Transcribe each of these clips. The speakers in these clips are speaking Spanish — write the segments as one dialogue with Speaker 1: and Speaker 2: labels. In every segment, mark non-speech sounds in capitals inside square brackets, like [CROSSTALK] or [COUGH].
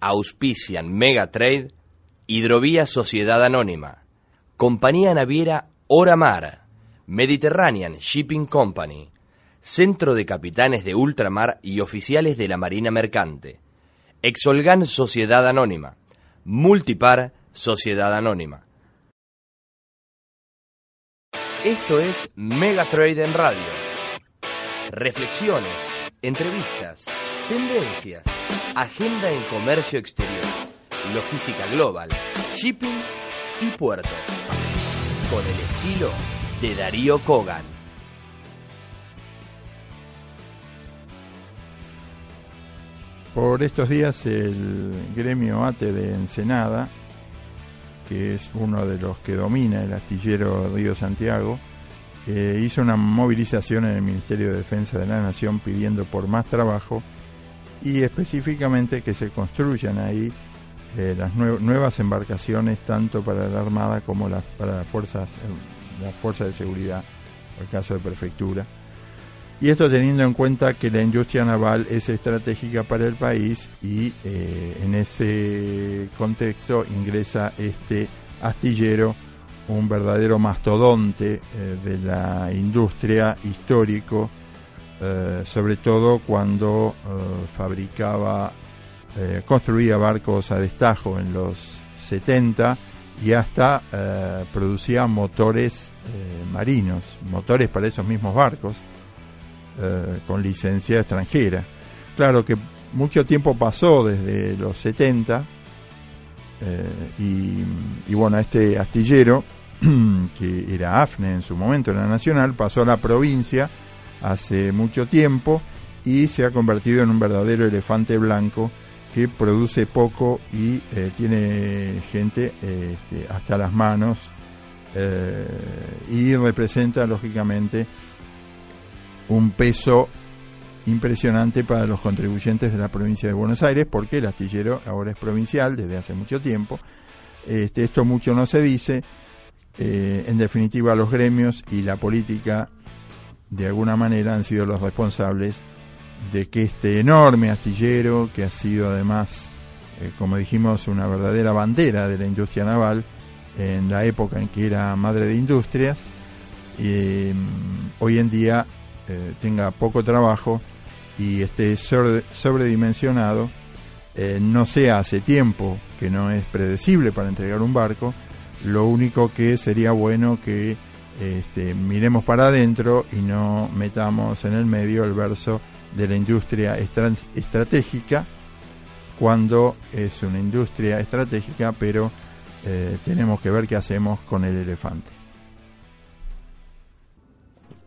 Speaker 1: Auspician Megatrade, Hidrovía Sociedad Anónima, Compañía Naviera Oramar, Mediterranean Shipping Company, Centro de Capitanes de Ultramar y Oficiales de la Marina Mercante, Exolgan Sociedad Anónima, Multipar Sociedad Anónima. Esto es Megatrade en Radio. Reflexiones, entrevistas, tendencias, agenda en comercio exterior, logística global, shipping y puertos. Con el estilo de Darío Kogan.
Speaker 2: Por estos días el gremio ATE de Ensenada, que es uno de los que domina el astillero Río Santiago, eh, hizo una movilización en el Ministerio de Defensa de la Nación pidiendo por más trabajo y específicamente que se construyan ahí eh, las nue- nuevas embarcaciones tanto para la Armada como las, para las fuerzas, eh, las fuerzas de seguridad, por el caso de prefectura. Y esto teniendo en cuenta que la industria naval es estratégica para el país y eh, en ese contexto ingresa este astillero, un verdadero mastodonte de la industria histórico, eh, sobre todo cuando eh, fabricaba, eh, construía barcos a destajo en los 70 y hasta producía motores marinos, motores para esos mismos barcos con licencia extranjera. Claro que mucho tiempo pasó desde los 70 eh, y, y bueno, este astillero, [CLEARS THROAT] que era AFNE en su momento, era nacional, pasó a la provincia hace mucho tiempo y se ha convertido en un verdadero elefante blanco que produce poco y eh, tiene gente eh, este, hasta las manos eh, y representa lógicamente un peso impresionante para los contribuyentes de la provincia de Buenos Aires, porque el astillero ahora es provincial desde hace mucho tiempo. Este, esto mucho no se dice. En definitiva, los gremios y la política, de alguna manera, han sido los responsables de que este enorme astillero, que ha sido además, eh, como dijimos, una verdadera bandera de la industria naval, en la época en que era madre de industrias, eh, hoy en día eh, tenga poco trabajo y esté sobre- sobredimensionado, no sea hace tiempo que no es predecible para entregar un barco, lo único que sería bueno que este, miremos para adentro y no metamos en el medio el verso de la industria estra- estratégica, cuando es una industria estratégica, pero eh, tenemos que ver qué hacemos con el elefante.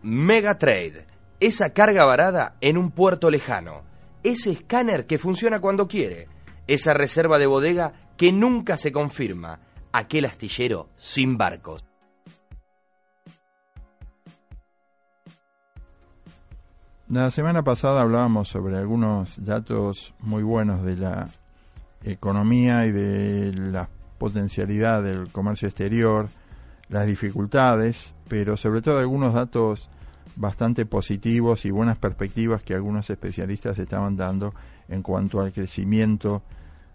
Speaker 1: Megatrade, esa carga varada en un puerto lejano, ese escáner que funciona cuando quiere, esa reserva de bodega que nunca se confirma, aquel astillero sin barcos.
Speaker 2: La semana pasada hablábamos sobre algunos datos muy buenos de la economía y de la potencialidad del comercio exterior, las dificultades, pero sobre todo algunos datos bastante positivos y buenas perspectivas que algunos especialistas estaban dando en cuanto al crecimiento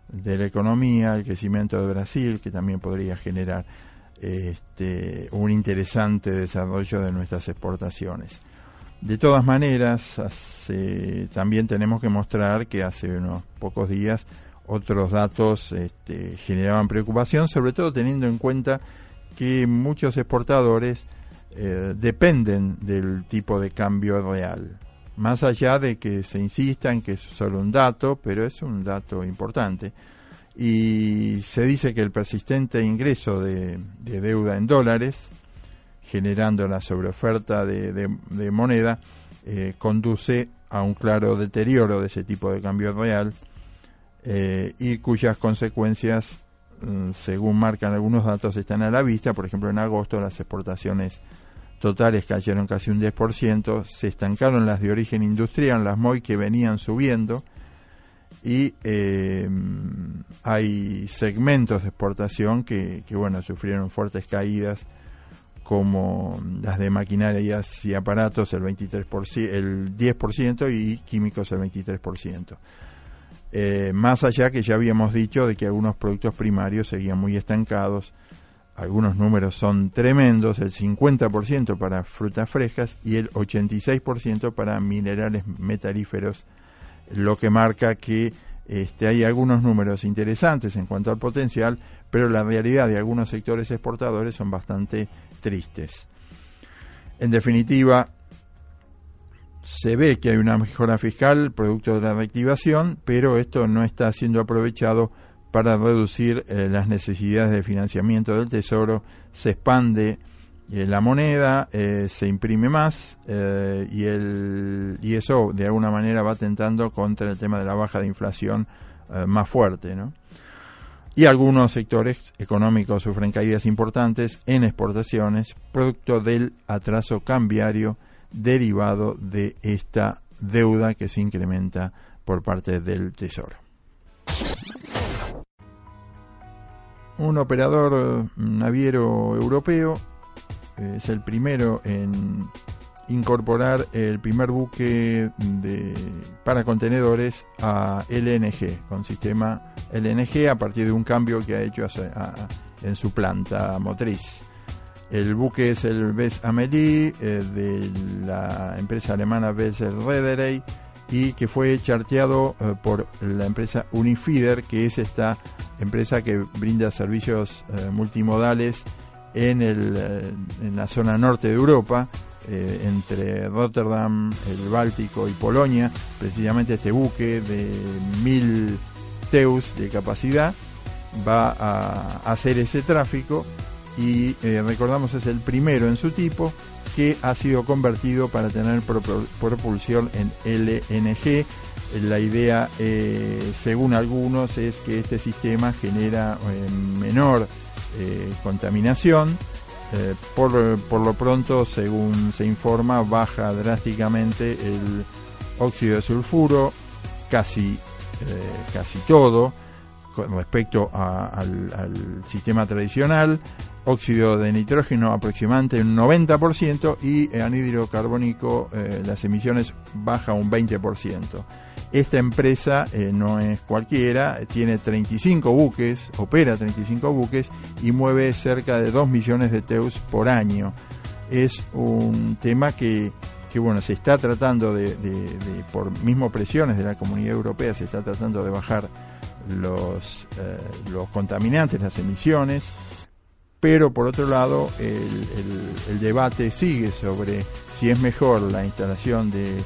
Speaker 2: de la economía, el crecimiento de Brasil, que también podría generar este, un interesante desarrollo de nuestras exportaciones. De todas maneras, también tenemos que mostrar que hace unos pocos días otros datos este, generaban preocupación, sobre todo teniendo en cuenta que muchos exportadores eh, dependen del tipo de cambio real. Más allá de que se insista en que es solo un dato, pero es un dato importante. Y se dice que el persistente ingreso de deuda en dólares, generando la sobreoferta de, de- moneda, eh, conduce a un claro deterioro de ese tipo de cambio real, eh, y cuyas consecuencias, mm, según marcan algunos datos, están a la vista. Por ejemplo, en agosto las exportaciones totales cayeron casi un 10%, se estancaron las de origen industrial, las MOI que venían subiendo, y eh, hay segmentos de exportación que, que, bueno, sufrieron fuertes caídas, como las de maquinarias y aparatos el 23%, el 10% y químicos el 23%. Eh, más allá que ya habíamos dicho de que algunos productos primarios seguían muy estancados, algunos números son tremendos, el 50% para frutas frescas y el 86% para minerales metalíferos, lo que marca que este, hay algunos números interesantes en cuanto al potencial, pero la realidad de algunos sectores exportadores son bastante tristes. En definitiva, se ve que hay una mejora fiscal producto de la reactivación, pero esto no está siendo aprovechado para reducir eh, las necesidades de financiamiento del Tesoro, se expande la moneda, eh, se imprime más y, el, y eso de alguna manera va tentando contra el tema de la baja de inflación más fuerte. ¿no? Y algunos sectores económicos sufren caídas importantes en exportaciones, producto del atraso cambiario derivado de esta deuda que se incrementa por parte del Tesoro. Un operador naviero europeo es el primero en incorporar el primer buque para contenedores a LNG, con sistema LNG a partir de un cambio que ha hecho en su planta motriz. El buque es el Bess Amelie eh, de la empresa alemana Besser Reederei y que fue charteado eh, por la empresa Unifider, que es esta empresa que brinda servicios eh, multimodales en, el, en la zona norte de Europa, entre Rotterdam, el Báltico y Polonia. Precisamente este buque de mil teus de capacidad va a hacer ese tráfico y eh, recordamos es el primero en su tipo que ha sido convertido para tener propulsión en LNG. La idea, eh, según algunos, es que este sistema genera eh, contaminación. Por, por, lo pronto, según se informa, baja drásticamente el óxido de sulfuro, casi, casi todo con respecto al, sistema tradicional, óxido de nitrógeno aproximadamente un 90% y anhídrido carbónico eh, las emisiones baja un 20%. Esta empresa eh, no es cualquiera, tiene 35 buques, opera 35 buques y mueve cerca de 2 millones de teus por año. Es un tema que, que bueno, se está tratando de, por mismo presiones de la comunidad europea, se está tratando de bajar los, eh, los contaminantes, las emisiones, pero por otro lado el, debate sigue sobre si es mejor la instalación de,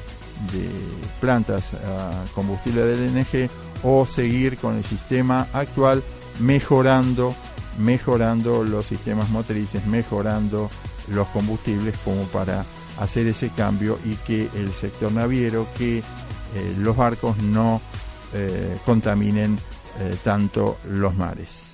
Speaker 2: plantas a combustible del LNG o seguir con el sistema actual mejorando mejorando los sistemas motrices, mejorando los combustibles como para hacer ese cambio y que el sector naviero, que eh, los barcos no eh, contaminen eh, tanto los mares.